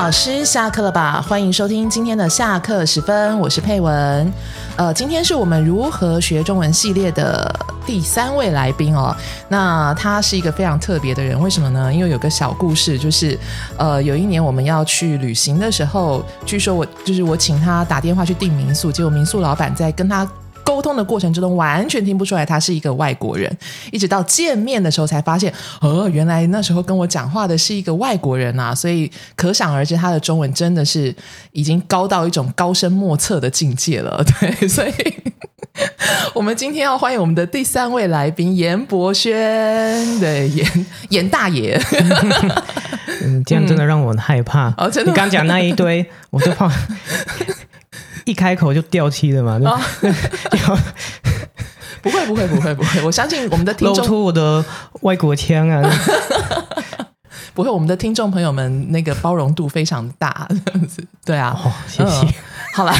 老师下课了吧？欢迎收听今天的下课时分，我是佩文。呃，今天是我们如何学中文系列的第三位来宾哦。那他是一个非常特别的人，为什么呢？因为有个小故事，就是呃，有一年我们要去旅行的时候，据说我就是我请他打电话去订民宿，结果民宿老板在跟他。沟通的过程之中，完全听不出来他是一个外国人，一直到见面的时候才发现，哦，原来那时候跟我讲话的是一个外国人啊！所以可想而知，他的中文真的是已经高到一种高深莫测的境界了。对，所以我们今天要欢迎我们的第三位来宾严博轩，对，严严大爷。嗯，这样真的让我很害怕。哦，真的，你刚讲那一堆，我就怕。一开口就掉漆了嘛？不会不会不会不会，我相信我们的听众露出我的外国腔啊！不会，我们的听众朋友们那个包容度非常大，这样子对啊。哦，谢谢。好了，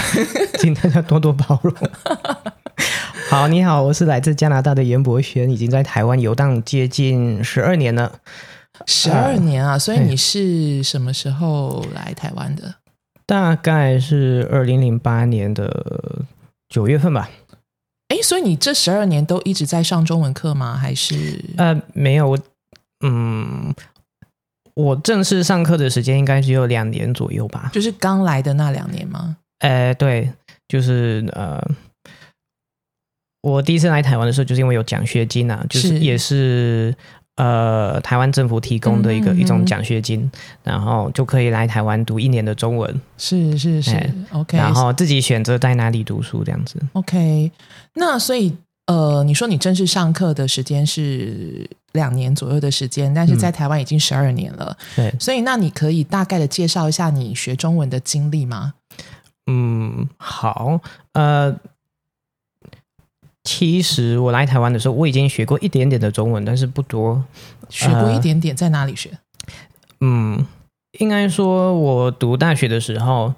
请大家多多包容。好，你好，我是来自加拿大的严博轩，已经在台湾游荡接近十二年了。十二年啊！所以你是什么时候来台湾的？大概是二零零八年的九月份吧。哎，所以你这十二年都一直在上中文课吗？还是呃，没有，嗯，我正式上课的时间应该只有两年左右吧。就是刚来的那两年吗？呃，对，就是呃，我第一次来台湾的时候，就是因为有奖学金啊，就是也是。呃，台湾政府提供的一个一种奖学金，然后就可以来台湾读一年的中文。是是是，OK。然后自己选择在哪里读书这样子。OK。那所以呃，你说你正式上课的时间是两年左右的时间，但是在台湾已经十二年了。对。所以那你可以大概的介绍一下你学中文的经历吗？嗯，好，呃。其实我来台湾的时候，我已经学过一点点的中文，但是不多。学过一点点，在哪里学？嗯，应该说，我读大学的时候，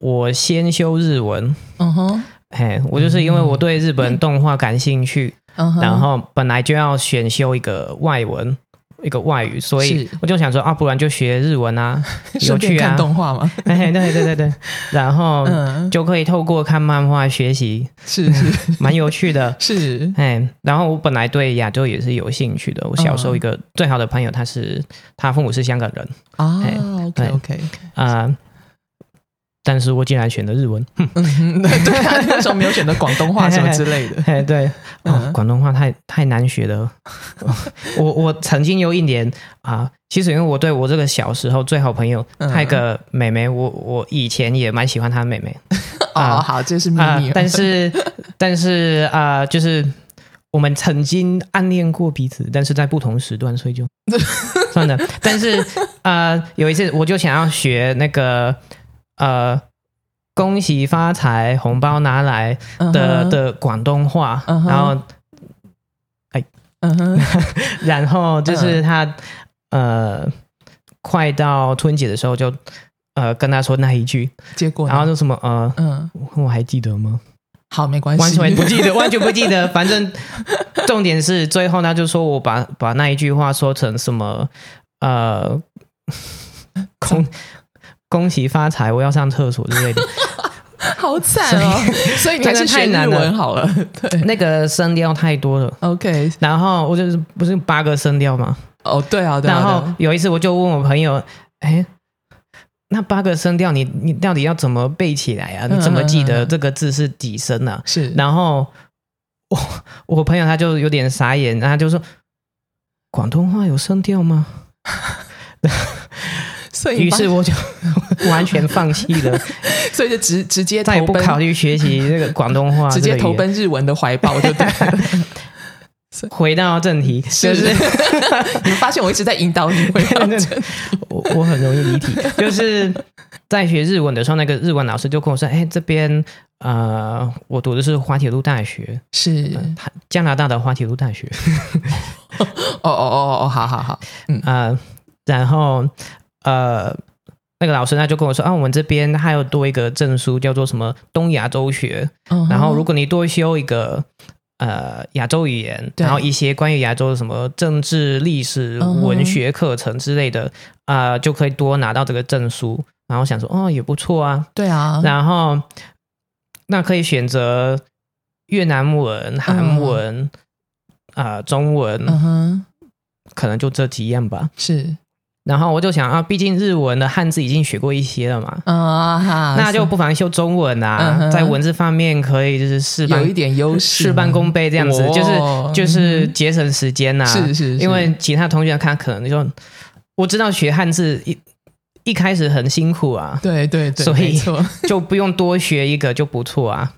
我先修日文。嗯哼，嘿，我就是因为我对日本动画感兴趣，然后本来就要选修一个外文。一个外语，所以我就想说啊，不然就学日文啊，有趣啊，看动画嘛，对对对对，然后就可以透过看漫画学习，是是，蛮有趣的，是。哎，然后我本来对亚洲也是有兴趣的，我小时候一个最好的朋友，他是他父母是香港人。啊，OK OK 啊。但是我竟然选了日文，对啊，那时候没有选择广东话什么之类的。哎，对，广东话太太难学了。我我曾经有一年啊，其实因为我对我这个小时候最好朋友，他一个妹妹，我我以前也蛮喜欢她妹妹。哦，好，这是秘密。但是但是啊，就是我们曾经暗恋过彼此，但是在不同时段，所以就算了。但是啊，有一次我就想要学那个。呃，恭喜发财，红包拿来的的广东话，然后，哎，然后就是他呃，快到春节的时候就呃跟他说那一句，结果然后就什么呃，嗯，我还记得吗？好，没关系，完全不记得，完全不记得。反正重点是最后他就说我把把那一句话说成什么呃，空。恭喜发财！我要上厕所之类的，好惨哦！所以你还是学日文好了。对，那个声调太多了。OK，然后我就是不是八个声调吗？哦，对啊对。然后有一次我就问我朋友：“哎，那八个声调，你你到底要怎么背起来啊？你怎么记得这个字是几声呢？”是。然后我我朋友他就有点傻眼，然后就说：“广东话有声调吗？” 于是我就 完全放弃了，所以就直直接再也不考虑学习这个广东话，直接投奔日文的怀抱，就对。回到正题，就是你们发现我一直在引导你回到正题，我我很容易离题。就是在学日文的时候，那个日文老师就跟我说：“哎，这边呃，我读的是滑铁卢大学，是加拿大的滑铁卢大学。”哦哦哦哦，好好好，嗯啊，然后。呃，那个老师他就跟我说啊，我们这边还有多一个证书，叫做什么东亚洲学。然后如果你多修一个呃亚洲语言，然后一些关于亚洲的什么政治、历史、文学课程之类的，啊，就可以多拿到这个证书。然后想说，哦，也不错啊。对啊，然后那可以选择越南文、韩文、啊、中文，嗯哼，可能就这几样吧。是然后我就想啊，毕竟日文的汉字已经学过一些了嘛，啊哈，那就不妨修中文啊，嗯在文字方面可以就是事半有一点优势，事半功倍这样子，哦。就是就是节省时间呐、是是，是。因为其他同学看可能就我知道学汉字一一开始很辛苦啊，对对对，所以 就不用多学一个就不错啊。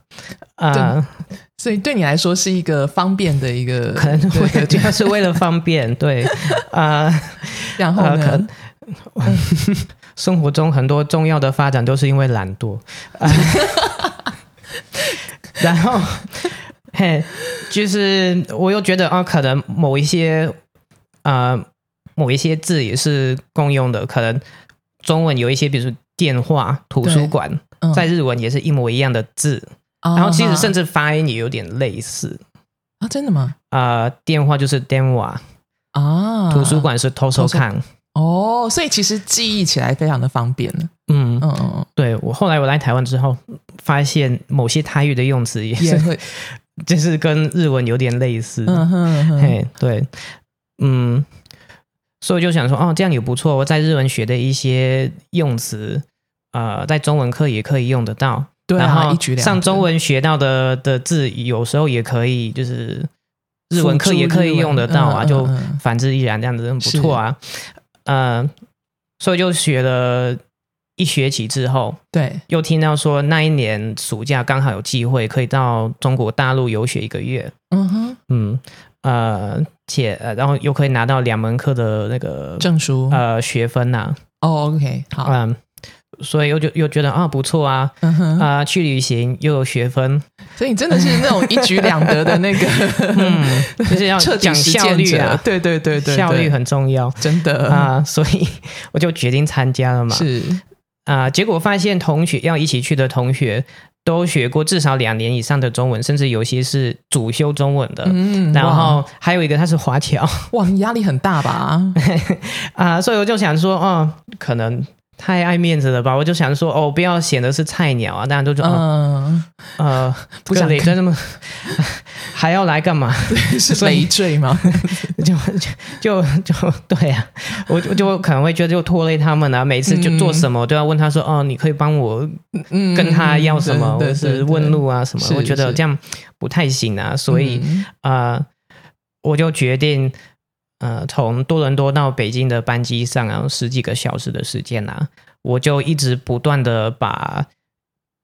啊、所以对你来说是一个方便的一个，可能主要是为了方便，对。啊。然后呢？能，生活中很多重要的发展都是因为懒惰，啊然后嘿，就是我又觉得啊，可能某一些啊某一些字也是共用的，可能中文有一些，比如说电话、图书馆，嗯在日文也是一模一样的字，然然后其实甚至发音也有点类似。啊，真的吗？啊，电话就是电话，啊，图书馆是偷偷看。哦，所以其实记忆起来非常的方便。嗯，嗯嗯，对我后来我来台湾之后，发现某些台语的用词也是，也会，就是跟日文有点类似。嗯哼嗯哼，嘿，对，嗯，所以我就想说，哦，这样也不错。我在日文学的一些用词，呃，在中文课也可以用得到。对啊，然后上中文学到的的字，有时候也可以，就是日文课也可以用得到啊，就反之亦然，这样子很不错啊。呃，所以就学了一学期之后，对，又听到说那一年暑假刚好有机会可以到中国大陆游学一个月，嗯哼，嗯呃，且呃，然后又可以拿到两门课的那个证书，呃学分呐、哦，OK，好，嗯、所以又就又觉得啊不错啊，啊、去旅行又有学分，所以你真的是那种一举两得的那个，嗯，就是要 讲效率啊，对对对对，对。效率很重要。真的。啊、所以我就决定参加了嘛。是，啊、结果发现同学要一起去的同学都学过至少两年以上的中文，甚至有些是主修中文的。嗯，然后还有一个他是华侨哇，你压力很大吧？啊、所以我就想说，哦，可能太爱面子了吧？我就想说，哦，不要显得是菜鸟啊，大家都说，呃，不想看雷这么还要来干嘛？是累赘吗？就就就就对啊，我就就可能会觉得就拖累他们啊，每次就做什么都要问他说，哦，你可以帮我嗯，跟他要什么，或者是问路啊什么，我觉得是这样不太行啊，所以啊呃，我就决定呃，从多伦多到北京的班机上啊，十几个小时的时间啊，我就一直不断的把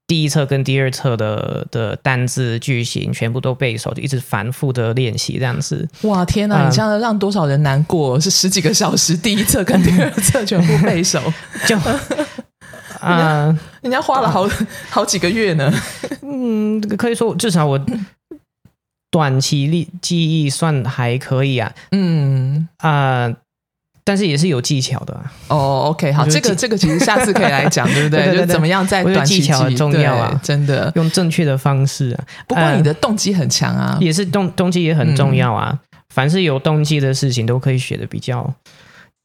第一册跟第二册的的单字句型全部都背熟，就一直反复的练习这样子。哇，天哪！嗯你这样让多少人难过？是十几个小时，第一册跟第二册全部背熟，就啊、人家花了好好几个月呢。嗯，可以说至少我短期记记忆算还可以啊，嗯，啊、但是也是有技巧的、啊。哦，OK，好，这个这个其实下次可以来讲，对不对？对对对就怎么样在短期技巧很重要啊真的。用正确的方式啊，不过你的动机很强啊，也是动动机也很重要啊。凡是有动机的事情，都可以学的比较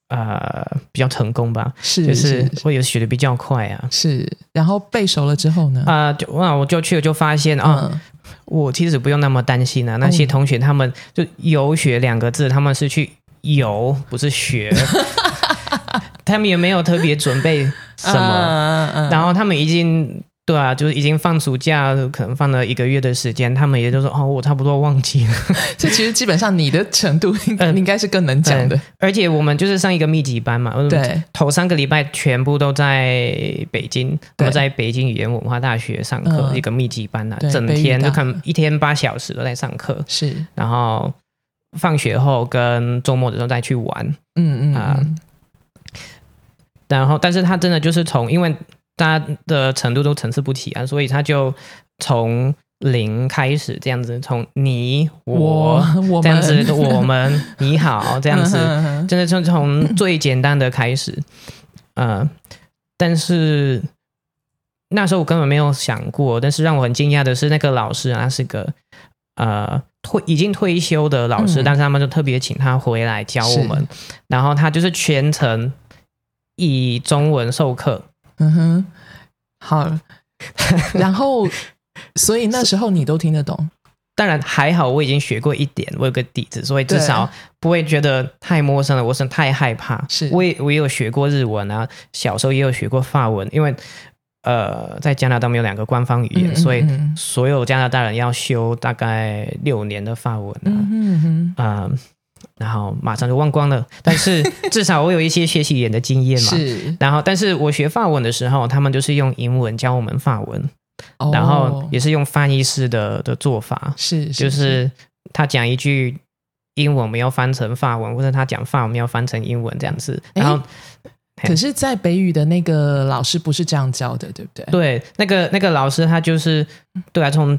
呃比较成功吧，是就是会有学的比较快啊。是。然后背熟了之后呢？啊、就那我就去了，就发现啊、嗯，我其实不用那么担心啊。那些同学他们就游学两个字，他们是去游，不是学，他们也没有特别准备什么。然后他们已经对啊，就是已经放暑假，可能放了一个月的时间，他们也就说哦，我差不多忘记了。这其实基本上你的程度应嗯 应该是更能讲的。而且我们就是上一个密集班嘛，嗯，对，头三个礼拜全部都在北京，我们在北京语言文化大学上课，嗯。一个密集班啊，整天就看一天八小时都在上课，是，然后放学后跟周末的时候再去玩，嗯嗯啊。嗯。然后但是他真的就是从因为大家的程度都层次不齐啊，所以他就从零开始这样子，从你我我这样子们，我们你好这样子，真的就从最简单的开始，呃，但是那时候我根本没有想过，但是让我很惊讶的是，那个老师啊，他是个呃退已经退休的老师，嗯。但是他们就特别请他回来教我们，然后他就是全程以中文授课。嗯哼，好。然后，所以那时候你都听得懂，当然还好，我已经学过一点，我有个底子，所以至少不会觉得太陌生了。我是太害怕，是。我也我也有学过日文啊，小时候也有学过法文，因为呃，在加拿大没有两个官方语言，嗯嗯所以嗯。所有加拿大人要修大概六年的法文啊，嗯哼嗯啊、然后马上就忘光了。但是 至少我有一些学习语言的经验，嘛。是，然后，但是我学法文的时候，他们就是用英文教我们法文，哦然后也是用翻译式的的做法，是就是他讲一句英文，我们要翻成法文，或者他讲法文，我们要翻成英文这样子。然后，可是，在北语的那个老师不是这样教的，对不对？对那个那个老师，他就是对啊，从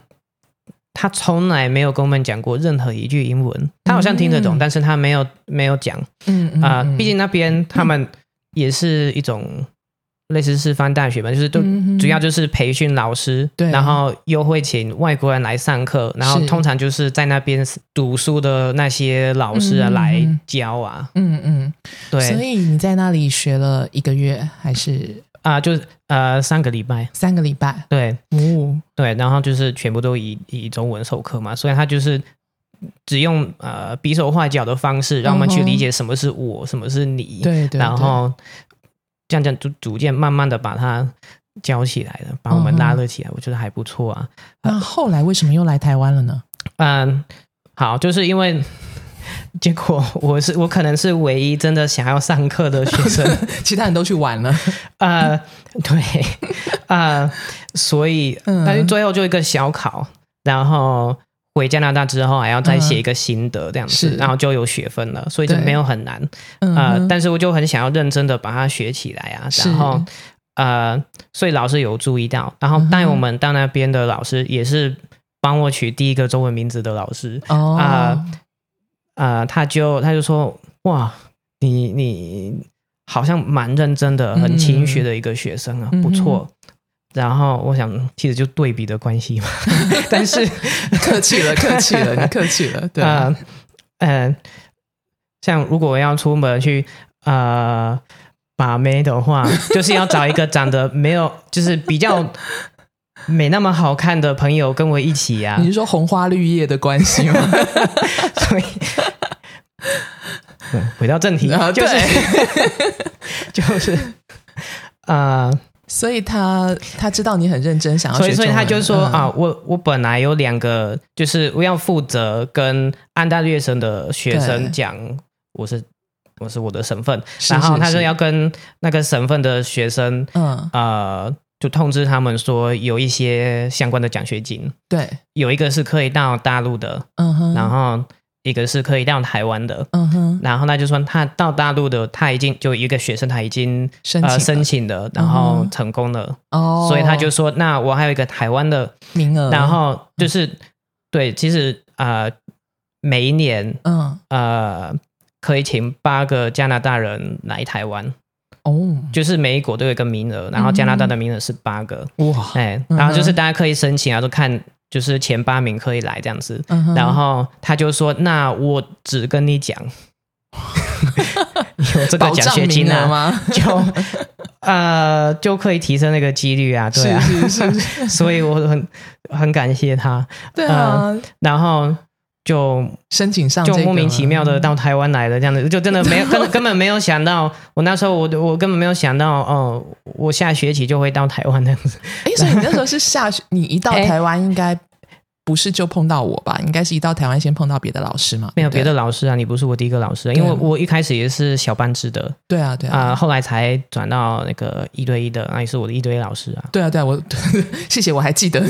他从来没有跟我们讲过任何一句英文，他好像听得懂，嗯。但是他没有没有讲。嗯嗯啊、嗯毕竟那边他们也是一种类似师范大学嘛，就是都主要就是培训老师，对。然后又会请外国人来上课，然后通常就是在那边读书的那些老师啊嗯。来教啊，嗯嗯，所以你在那里学了一个月还是啊、就是呃三个礼拜，三个礼拜？对哦，对，然后就是全部都以以中文授课嘛，所以他就是。只用呃比手画脚的方式，让我们去理解什么是我，什么是你，对对，然后这样这样就逐渐慢慢的把它教起来了，把我们拉了起来，我觉得还不错啊。对那后来为什么又来台湾了呢？嗯，好，就是因为 结果我是我可能是唯一真的想要上课的学生，其他人都去玩了，呃，对，呃，所以嗯。但是最后就一个小考，然后。回加拿大之后还要再写一个心得这样子，是。然后就有学分了，所以就没有很难。嗯呃，哼但是我就很想要认真的把它学起来啊，然后呃，所以老师有注意到，然后带我们到那边的老师也是帮我取第一个中文名字的老师，哦。啊呃，他就他就说哇，你你好像蛮认真的，很勤学的一个学生啊，嗯不错。然后我想，其实就对比的关系嘛，但是 客气了，客气了，你客气了，对，呃呃，像如果要出门去呃把妹的话，就是要找一个长得没有，就是比较没那么好看的朋友跟我一起呀、你是说红花绿叶的关系吗？所以。嗯回到正题，啊就是 就是呃，所以他他知道你很认真，想要所以学所以他就说嗯。啊，我我本来有两个，就是我要负责跟安大略省的学生讲，我是我是我的省份，是然后他是是。说要跟那个省份的学生嗯，呃，就通知他们说有一些相关的奖学金，对，有一个是可以到大陆的，嗯哼，然后一个是可以到台湾的。嗯哼，然后他就说，他到大陆的，他已经就一个学生，他已经呃申请了。申请了，然嗯后成功了，哦，所以他就说，那我还有一个台湾的，名额，然后就是对，其实呃，每一年嗯。呃可以请八个加拿大人来台湾，哦，就是每一国都有一个名额，然后加拿大的名额是八个，哇，哎、然后就是大家可以申请啊，就看就是前八名可以来这样子。然后他就说：“那我只跟你讲，有这个保奖学金啊，吗？就呃就可以提升那个几率啊，对啊，是是是，所以我很很感谢他。对啊，然后就申请上这个就莫名其妙的到台湾来了，这样子就真的没有 根根本没有想到，我那时候我我根本没有想到，哦、我下学期就会到台湾这样子。哎，所以你那时候是下学，你一到哎台湾应该不是就碰到我吧？应该是一到台湾先碰到别的老师嘛？没有别的，老师啊，你不是我第一个老师啊，因为我一开始也是小班制的对啊对啊、啊。后来才转到那个一对一的，那也是我的一对一老师啊。对啊，对啊，我 谢谢，我还记得。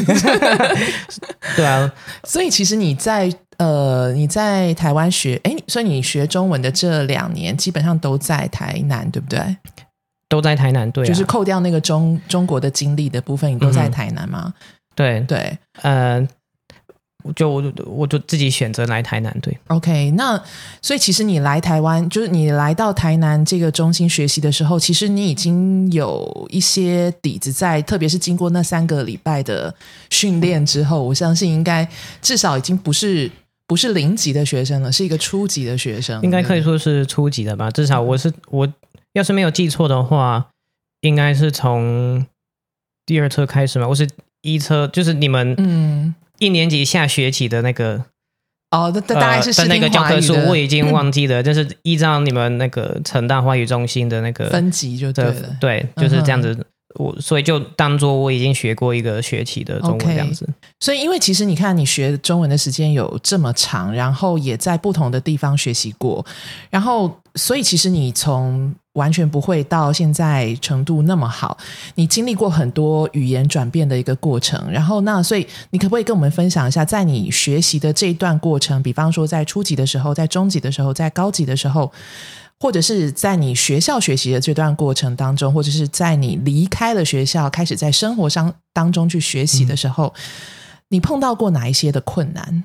对啊，所以其实你在呃你在台湾学，哎，所以你学中文的这两年基本上都在台南，对不对？都在台南，对、啊，就是扣掉那个中中国的经历的部分，你都在台南吗？对，对呃，就我就我就自己选择来台南，对，，OK，那所以其实你来台湾，就是你来到台南这个中心学习的时候，其实你已经有一些底子在，特别是经过那三个礼拜的训练之后，我相信应该至少已经不是不是零级的学生了，是一个初级的学生，应该可以说是初级的吧。至少我是我要是没有记错的话，应该是从第二册开始嘛。我是一车，就是你们嗯，一年级下学期的那个哦，那那大概是那个教科书我已经忘记了，就是依照你们那个成大话语中心的那个分级就对的了。对，就是这样子。我所以就当做我已经学过一个学期的中文这样子。所以，因为其实你看，你学中文的时间有这么长，然后也在不同的地方学习过，然后，所以其实你从完全不会到现在程度那么好，你经历过很多语言转变的一个过程。然后，那所以你可不可以跟我们分享一下，在你学习的这一段过程，比方说在初级的时候，在中级的时候，在高级的时候。或者是在你学校学习的这段过程当中，或者是在你离开了学校，开始在生活上当中去学习的时候，你碰到过哪一些的困难？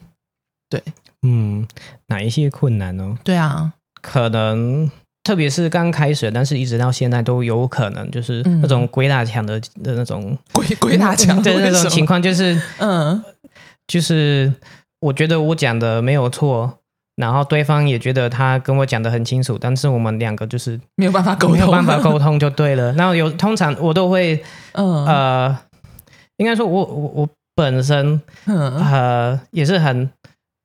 对。嗯，哪一些困难呢？对啊，可能特别是刚开始，但是一直到现在都有可能，就是嗯。那种鬼打墙的的那种鬼鬼打墙 的那种情况，就是嗯。就是我觉得我讲的没有错，然后对方也觉得他跟我讲的很清楚，但是我们两个就是没有办法沟通，没有办法沟通就对了。然后有通常我都会嗯。呃，应该说我我我本身嗯。呃也是很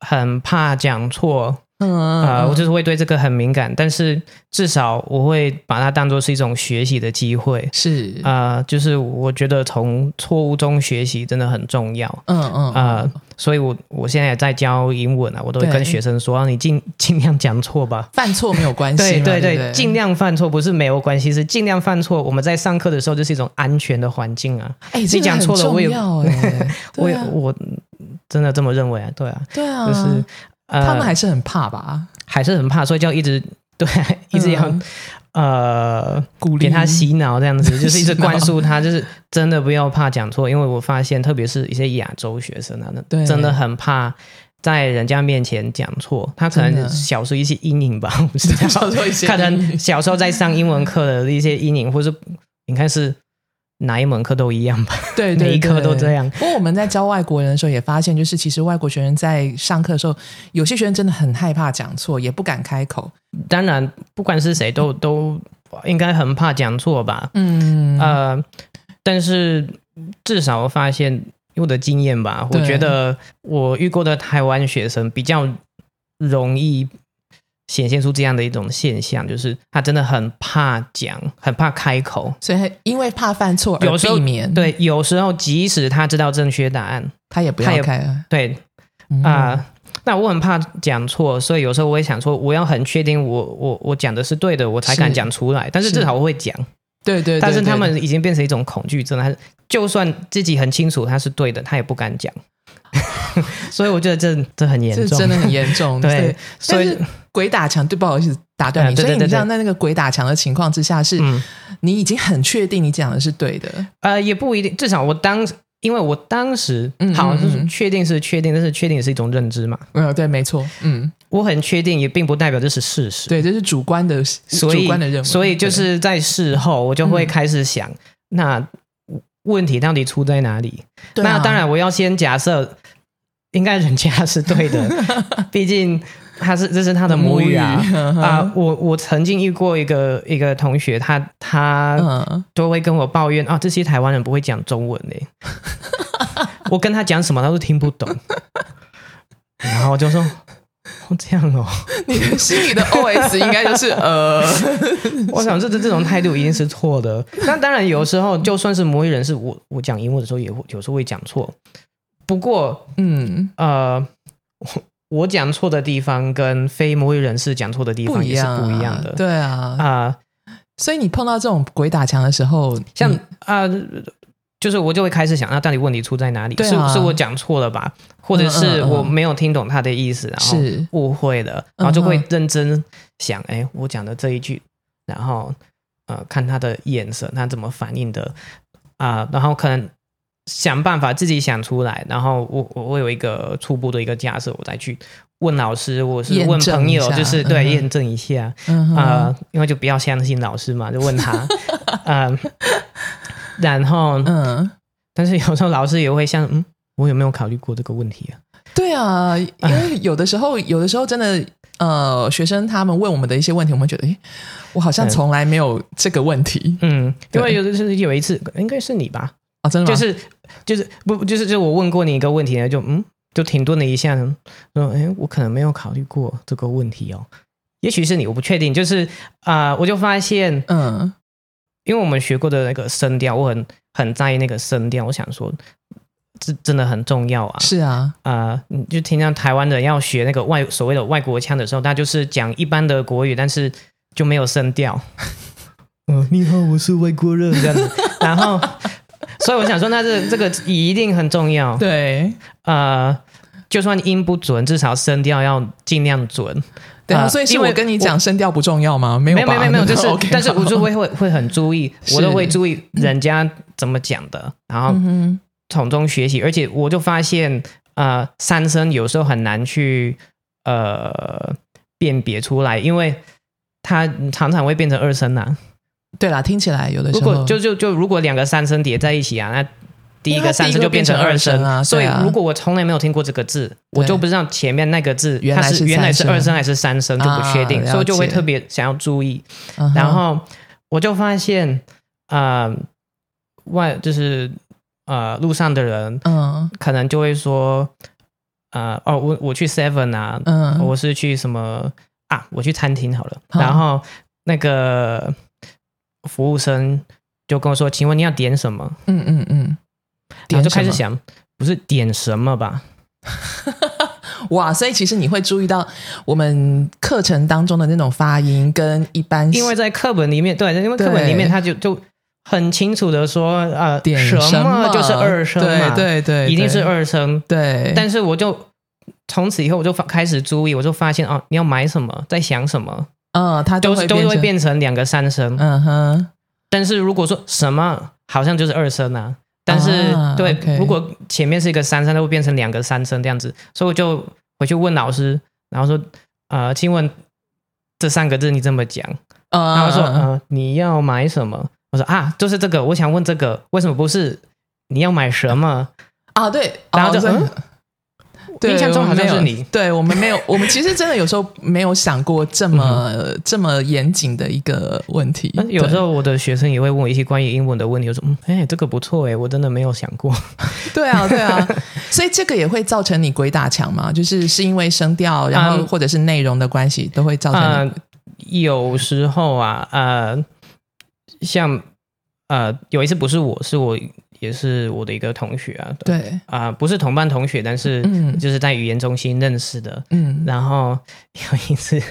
很怕讲错，嗯呃，我就是会对这个很敏感，但是至少我会把它当做是一种学习的机会。是呃，就是我觉得从错误中学习真的很重要。嗯嗯呃，所以我我现在也在教英文啊，我都会跟学生说，啊你尽尽量讲错吧。犯错没有关系对，对对尽量犯错不是没有关系，是尽量犯错。我们在上课的时候就是一种安全的环境啊。哎，这你讲错了我也 我也啊我真的这么认为啊，对啊，对啊，就是呃，他们还是很怕吧，还是很怕，所以就一直 对，一直要、嗯呃鼓励。给他洗脑这样子，就是一直灌输他，就是真的不要怕讲错，因为我发现特别是一些亚洲学生啊，对。那真的很怕。在人家面前讲错，他可能小时候一些阴影吧，我不知道。小时候一些可能小时候在上英文课的一些阴影，或是你看是哪一门课都一样吧，对对每一科都这样。不过我们在教外国人的时候也发现，就是其实外国学生在上课的时候，有些学生真的很害怕讲错，也不敢开口。当然，不管是谁都都应该很怕讲错吧。嗯呃，但是至少我发现我的经验吧，我觉得我遇过的台湾学生比较容易显现出这样的一种现象，就是他真的很怕讲，很怕开口。所以因为怕犯错而有避免，对，有时候即使他知道正确答案，他也不要开啊。对嗯啊、那我很怕讲错，所以有时候我也想说，我要很确定我我我讲的是对的，我才敢是讲出来。但是是至少我会讲。对对对，但是他对们已经变成一种恐惧症了，他就算自己很清楚他是对的，他也不敢讲。所以我觉得这这很严重，这真的很严重。对，所以鬼打墙，对，不好意思打断你。嗯对对对对所以你知道在那个鬼打墙的情况之下，是嗯你已经很确定你讲的是对的。呃也不一定，至少我当因为我当时嗯好确定是确定，但是确定也是一种认知嘛。嗯，对，没错，嗯，我很确定，也并不代表这是事实。对，这是主观的，所以主观的认为。所以就是在事后，我就会嗯开始想，那问题到底出在哪里？那当然，我要先假设，应该人家是对的，毕竟他是这是他的母语啊。我我曾经遇过一个一个同学，他他嗯，都会跟我抱怨啊，这些台湾人不会讲中文嘞，我跟他讲什么他都听不懂，然后我就说。哦，这样哦，你的心里的 OS 应该就是呃，我想这这这种态度一定是错的。那当然，有时候就算是母语人士，我我讲英文的时候也会有时候会讲错。不过，嗯，呃，我我讲错的地方跟非母语人士讲错的地方也是不一样的。对啊，啊、所以你碰到这种鬼打墙的时候，像你啊、就是我就会开始想，那到底问题出在哪里？对啊是是我讲错了吧？或者是我没有听懂他的意思，然后是误会了，然后就会认真想，哎，我讲的这一句，然后呃，看他的眼神，他怎么反应的啊、然后可能想办法自己想出来，然后我我我有一个初步的一个假设，我再去问老师，我是问朋友，就是对嗯验证一下。啊、因为就不要相信老师嘛，就问他，嗯、然后嗯，但是有时候老师也会像，嗯，我有没有考虑过这个问题啊？对啊，因为有的时候，有的时候真的，呃，学生他们问我们的一些问题，我们觉得，哎，我好像从来没有这个问题。嗯，因为有的是有一次，应该是你吧？啊，真的吗？就是就是不就是就我问过你一个问题呢，就嗯，就停顿了一下，说，哎，我可能没有考虑过这个问题哦。也许是你，我不确定。就是啊，我就发现，嗯，因为我们学过的那个声调，我很很在意那个声调。我想说，这真的很重要啊。是啊，啊，你就听到台湾人要学那个外所谓的外国腔的时候，他就是讲一般的国语，但是就没有声调。嗯，你好，我是外国人这样子。然后，所以我想说，那这这个一定很重要。对，呃，就算音不准，至少声调要尽量准。对啊，所以是我跟你讲声调不重要吗？没有，没有，没有，没有，就是，但是我就会会会很注意，我都会注意人家怎么讲的，然后从中学习。而且我就发现，呃，三声有时候很难去呃辨别出来，因为它常常会变成二声呐。对啦，听起来有的时候，如果就就就如果两个三声叠在一起啊，那。第一个三声就变成二声啊，所以如果我从来没有听过这个字，我就不知道前面那个字它是原来是二声还是三声，就不确定，所以就会特别想要注意。然后我就发现，啊，外就是呃路上的人，嗯，可能就会说，呃，哦，我我去 Seven 啊，嗯，我是去什么啊？我去餐厅好了，然后那个服务生就跟我说，请问你要点什么？嗯嗯嗯。然后就开始想，不是点什么吧？哇！所以其实你会注意到我们课程当中的那种发音跟一般，因为在课本里面，对，因为课本里面他就就很清楚的说，呃，点什么就是二声嘛，对对，一定是二声。对，但是我就从此以后我就开始注意，我就发现哦，你要买什么，在想什么，嗯，它都都会变成两个三声，嗯哼。但是如果说什么，好像就是二声啊。但是，对，如果前面是一个三声，它会变成两个三声这样子，所以我就回去问老师，然后说，呃，请问这三个字你怎么讲？然后说，呃，你要买什么？我说啊，就是这个，我想问这个，为什么不是你要买什么？啊，对，然后就嗯。印象中好像是你，对我们没有，我们其实真的有时候没有想过这么这么严谨的一个问题。有时候我的学生也会问我一些关于英文的问题，我说嗯，哎，这个不错哎，我真的没有想过。对啊，对啊，所以这个也会造成你鬼打墙嘛？就是是因为声调，然后或者是内容的关系，都会造成。有时候啊，呃，像呃，有一次不是我是我。也是我的一个同学啊，对啊，不是同班同学，但是就是在语言中心认识的。嗯，然后有一次，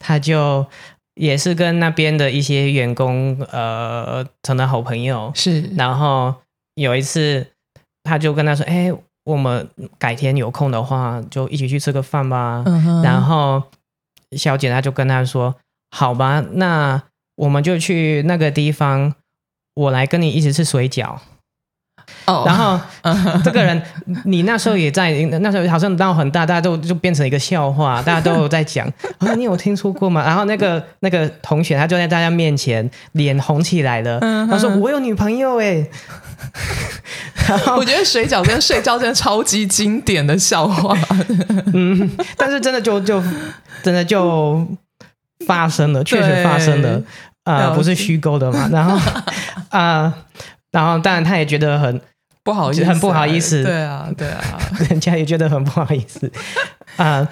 他就也是跟那边的一些员工呃成了好朋友。是，然后有一次，他就跟他说：“哎，我们改天有空的话，就一起去吃个饭吧。”然后小姐她就跟他说：“好吧，那我们就去那个地方，我来跟你一起吃水饺。”然后这个人，你那时候也在，那时候好像闹很大，大家都就变成一个笑话，大家都有在讲啊，你有听说过吗？然后那个那个同学，他就在大家面前脸红起来了，他说我有女朋友哎。我觉得水饺跟睡觉真的超级经典的笑话，嗯，但是真的就就真的就发生了，确实发生了，啊，不是虚构的嘛，然后啊。然后，当然，他也觉得很不好意思，很不好意思。对啊，对啊，人家也觉得很不好意思 啊。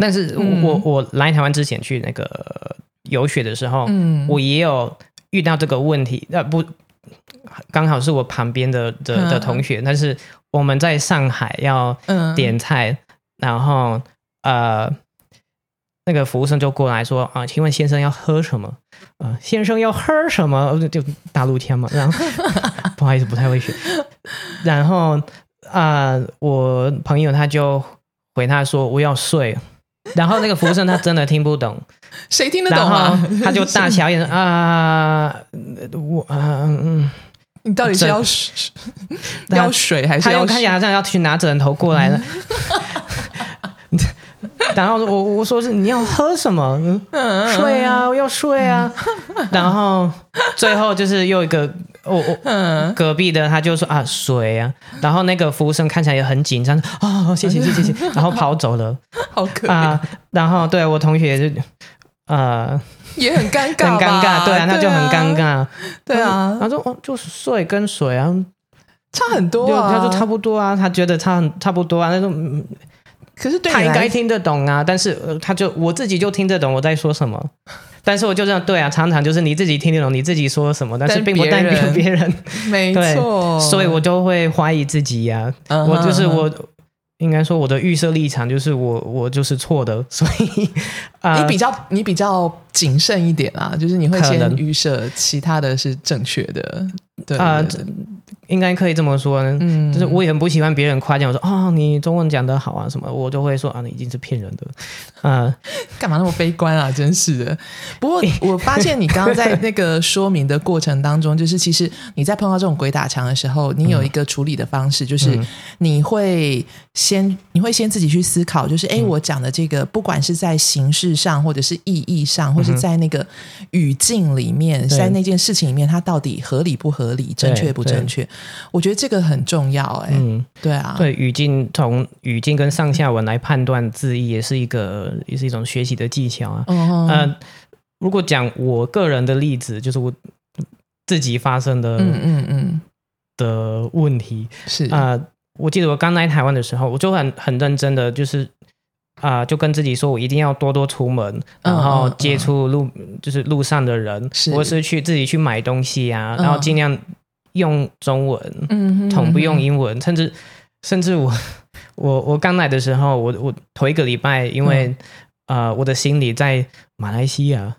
但是我我来台湾之前去那个游学的时候，嗯，我也有遇到这个问题。那不刚好是我旁边的的的同学，但是我们在上海要点菜，然后呃。那个服务生就过来说啊，请问先生要喝什么？啊，先生要喝什么？就大陆腔嘛。然后 不好意思，不太会学。然后啊，我朋友他就回他说我要睡。然后那个服务生他真的听不懂，谁听得懂啊？他就大小眼 啊，我啊嗯，你到底是要水要水还是要？看起来好像要去拿枕头过来了。然后我我说是你要喝什么？睡啊，要睡啊。然后最后就是又一个我我嗯，隔壁的他就说啊水啊，然后那个服务生看起来也很紧张哦、谢谢谢谢谢谢，然后跑走了好可怜，啊、然后对我同学就呃也很尴很尬，尴尬，对啊，那就很尴。尬。对啊，他说哦，就是水跟水啊，差很多就啊。他说差不多啊，他觉得差很差不多啊，那种嗯可是对他应该听得懂啊，但是呃，他就我自己就听得懂我在说什么，但是我就这样对啊，常常就是你自己听得懂你自己说什么，但是但并不代表别人。人，没错，所以我就会怀疑自己呀、我就是我。应该说，我的预设立场就是我我就是错的，所以啊，你比较你比较谨慎一点啊，就是你会先预设其他的是正确的，对啊对对应该可以这么说，嗯就是我也很不喜欢别人夸奖我说哦，你中文讲得好啊什么，我就会说啊，你一定是骗人的，啊、干嘛那么悲观啊？真是的。不过 我发现你刚刚在那个说明的过程当中，就是其实你在碰到这种鬼打墙的时候，你有一个处理的方式，就是嗯你会先你会先自己去思考，就是哎，诶我讲的这个，不管是在形式上，或者是意义上，或是在那个语境里面，在那件事情里面，它到底合理不合理，正确不正确？我觉得这个很重要。哎，嗯，对啊，对，语境从语境跟上下文来判断字义，也是一个也是一种学习的技巧啊。嗯呃，如果讲我个人的例子，就是我自己发生的、嗯嗯嗯，的问题是。啊、呃我记得我刚来台湾的时候，我就很很认真的，就是啊、就跟自己说我一定要多多出门，然后接触路、就是路上的人，是。或是去自己去买东西啊，嗯。然后尽量用中文，嗯哼统不用英文，甚至甚至我我我刚来的时候，我我头一个礼拜，因为、嗯。呃我的行李在马来西亚，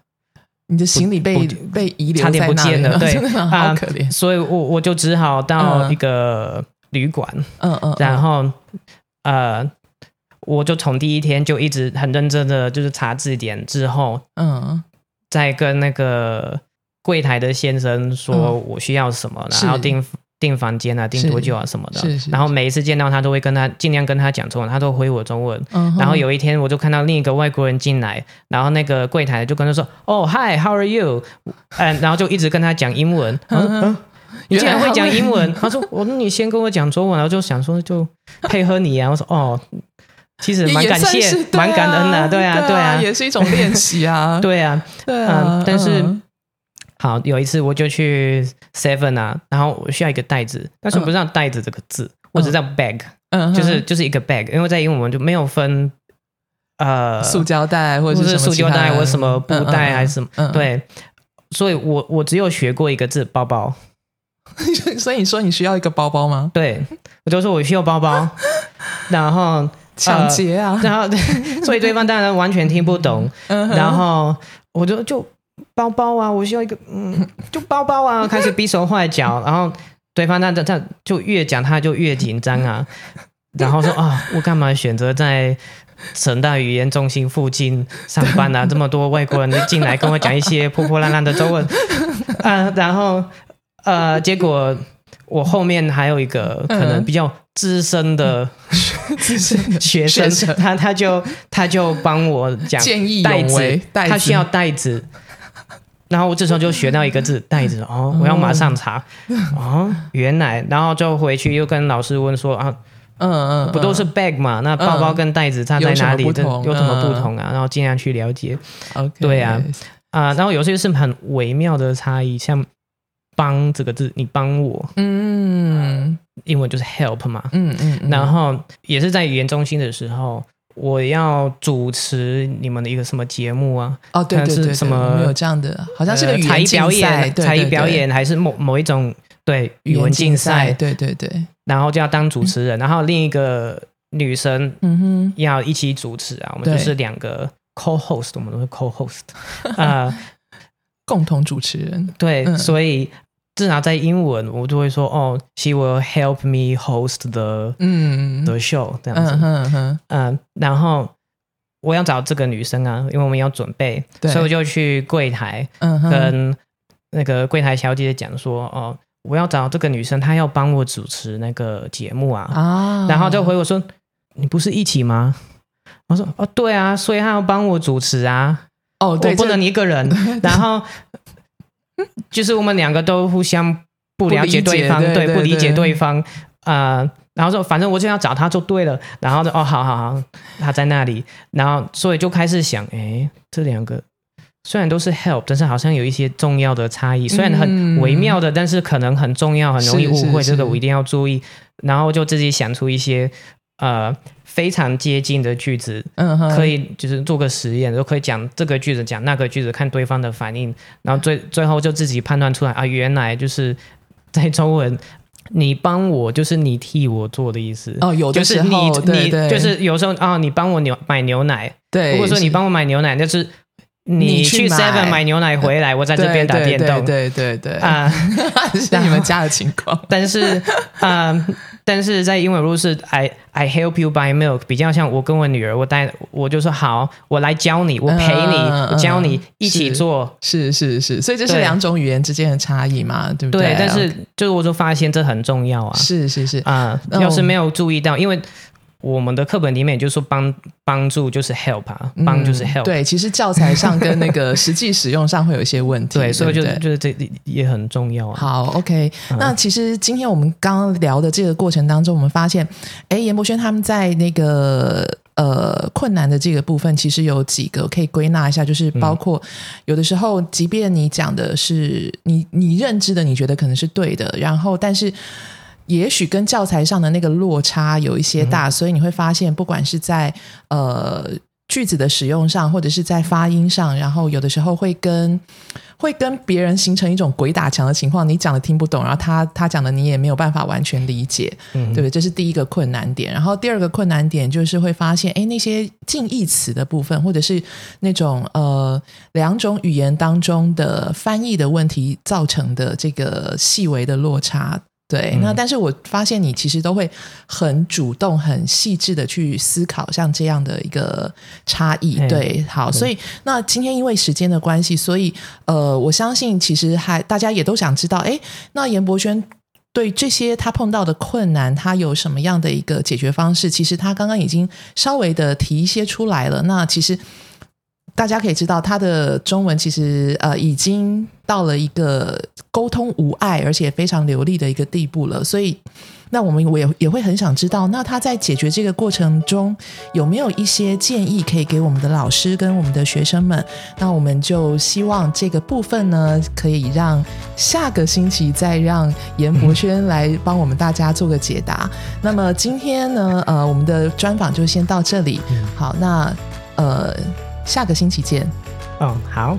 你的行李被被遗留差点在那里不见了对好啊可怜。所以我我就只好到嗯。一个旅馆，嗯嗯，然后呃我就从第一天就一直很认真的就是查字典，之后嗯。再跟那个柜台的先生说我需要什么，是然后订订房间啊，订多久啊什么的。然后每一次见到他都会跟他尽量跟他讲中文，他都回我中文。嗯，然后有一天我就看到另一个外国人进来，然后那个柜台就跟他说：“哦，Hi，How are you？” 嗯，然后就一直跟他讲英文。嗯嗯你竟然会讲英文？他说：“我那你先跟我讲中文。”然后就想说就配合你啊。我说：“哦，其实也蛮感谢蛮感恩的。对对啊，对啊，也是一种练习啊。对啊。对啊嗯，但是嗯好，有一次我就去 Seven 啊，然后我需要一个袋子，但是我不知道袋子这个字，我只知道 bag，嗯就是就是一个 bag，因为在英文我们就没有分呃塑胶袋或或者是塑胶袋或什么布袋还是什么，对，所以我我只有学过一个字包包，所以你说你需要一个包包吗？对我就说我需要包包，然后抢劫啊！然后 所以对方当然完全听不懂，嗯。然后我就就包包啊，我需要一个嗯，就包包啊，开始比手画脚，然后对方那那那就越讲他就越紧张啊，然后说啊，我干嘛选择在成大语言中心附近上班啊？这么多外国人就进来跟我讲一些破破烂烂的中文。啊，然后呃，结果我后面还有一个可能比较资深的资深的学生，他他就他就帮我讲见义袋勇子他需要袋子。然后我这时候就学到一个字“袋子”，哦，我要马上查，哦，原来，然后就回去又跟老师问说啊，嗯嗯，不都是 bag 嘛？那包包跟袋子差在哪里？有什么不同？啊？然后尽量去了解。OK？对啊。啊。然后有些是很微妙的差异，像“帮”这个字，你帮我，嗯英文就是 help 嘛，嗯嗯嗯，然后也是在语言中心的时候，我要主持你们的一个什么节目啊？哦对对对，什么有这样的，好像是个才艺表，演、才艺表演，还是某某一种对语文竞赛，对对对，然后就要当主持人，然后另一个女生嗯哼，要一起主持啊，我们就是两个 co-host，我们都是 co-host 啊、共同主持人，对，嗯。所以至少在英文我就会说哦，she will help me host the 嗯。the show 这样子，嗯哼哼，嗯，然后我要找这个女生啊，因为我们要准备，所以我就去柜台嗯，跟那个柜台小姐讲说，哦，我要找这个女生，她要帮我主持那个节目啊，啊，然后就回我说，你不是一起吗？我说哦，对啊，所以她要帮我主持啊，哦，对，我不能一个人，然后 就是我们两个都互相不了解对方，对不理解对方，呃，然后说反正我就要找他就对了，然后哦，好好好，他在那里，然后所以就开始想，哎，这两个虽然都是 help，但是好像有一些重要的差异，虽然很微妙的，但是可能很重要，很容易误会，这个我一定要注意，然后就自己想出一些呃。非常接近的句子，嗯，可以就是做个实验，就可以讲这个句子，讲那个句子，看对方的反应，然后最最后就自己判断出来啊，原来就是在中文，你帮我就是你替我做的意思哦，有的时候你就是有时候啊，你帮我牛买牛奶，对，如果说你帮我买牛奶，就是你去 Seven 买牛奶回来，我在这边打电动，对对对啊，是你们家的情况，但是啊。但是在英文如果是 I I help you buy milk，比较像我跟我女儿，我带我就说好，我来教你，我陪你，我教你一起做，是是是，所以这是两种语言之间的差异嘛，对不对？对，但是就是我就发现这很重要啊，是是是啊，要是没有注意到，因为。我们的课本里面就说帮帮助就是 help 啊，帮就是 help。对，其实教材上跟那个实际使用上会有一些问题。对，所以就就是这也很重要啊。好，OK。那其实今天我们刚刚聊的这个过程当中，我们发现，哎，严博轩他们在那个呃困难的这个部分，其实有几个可以归纳一下，就是包括有的时候，即便你讲的是你你认知的，你觉得可能是对的，然后但是。也许跟教材上的那个落差有一些大，所以你会发现，不管是在呃句子的使用上，或者是在发音上，然后有的时候会跟会跟别人形成一种鬼打墙的情况。你讲的听不懂，然后他他讲的你也没有办法完全理解，对不对？这是第一个困难点。然后第二个困难点就是会发现，哎，那些近义词的部分，或者是那种呃两种语言当中的翻译的问题造成的这个细微的落差。对，那但是我发现你其实都会很主动、很细致的去思考像这样的一个差异。对，好，所以那今天因为时间的关系，所以呃，我相信其实还大家也都想知道，哎，那严博轩对这些他碰到的困难，他有什么样的一个解决方式？其实他刚刚已经稍微的提一些出来了。那其实。大家可以知道，他的中文其实呃已经到了一个沟通无碍，而且非常流利的一个地步了。所以，那我们我也也会很想知道，那他在解决这个过程中有没有一些建议可以给我们的老师跟我们的学生们？那我们就希望这个部分呢，可以让下个星期再让严博轩来帮我们大家做个解答。那么今天呢，呃，我们的专访就先到这里。好，那呃。下个星期见。嗯，好。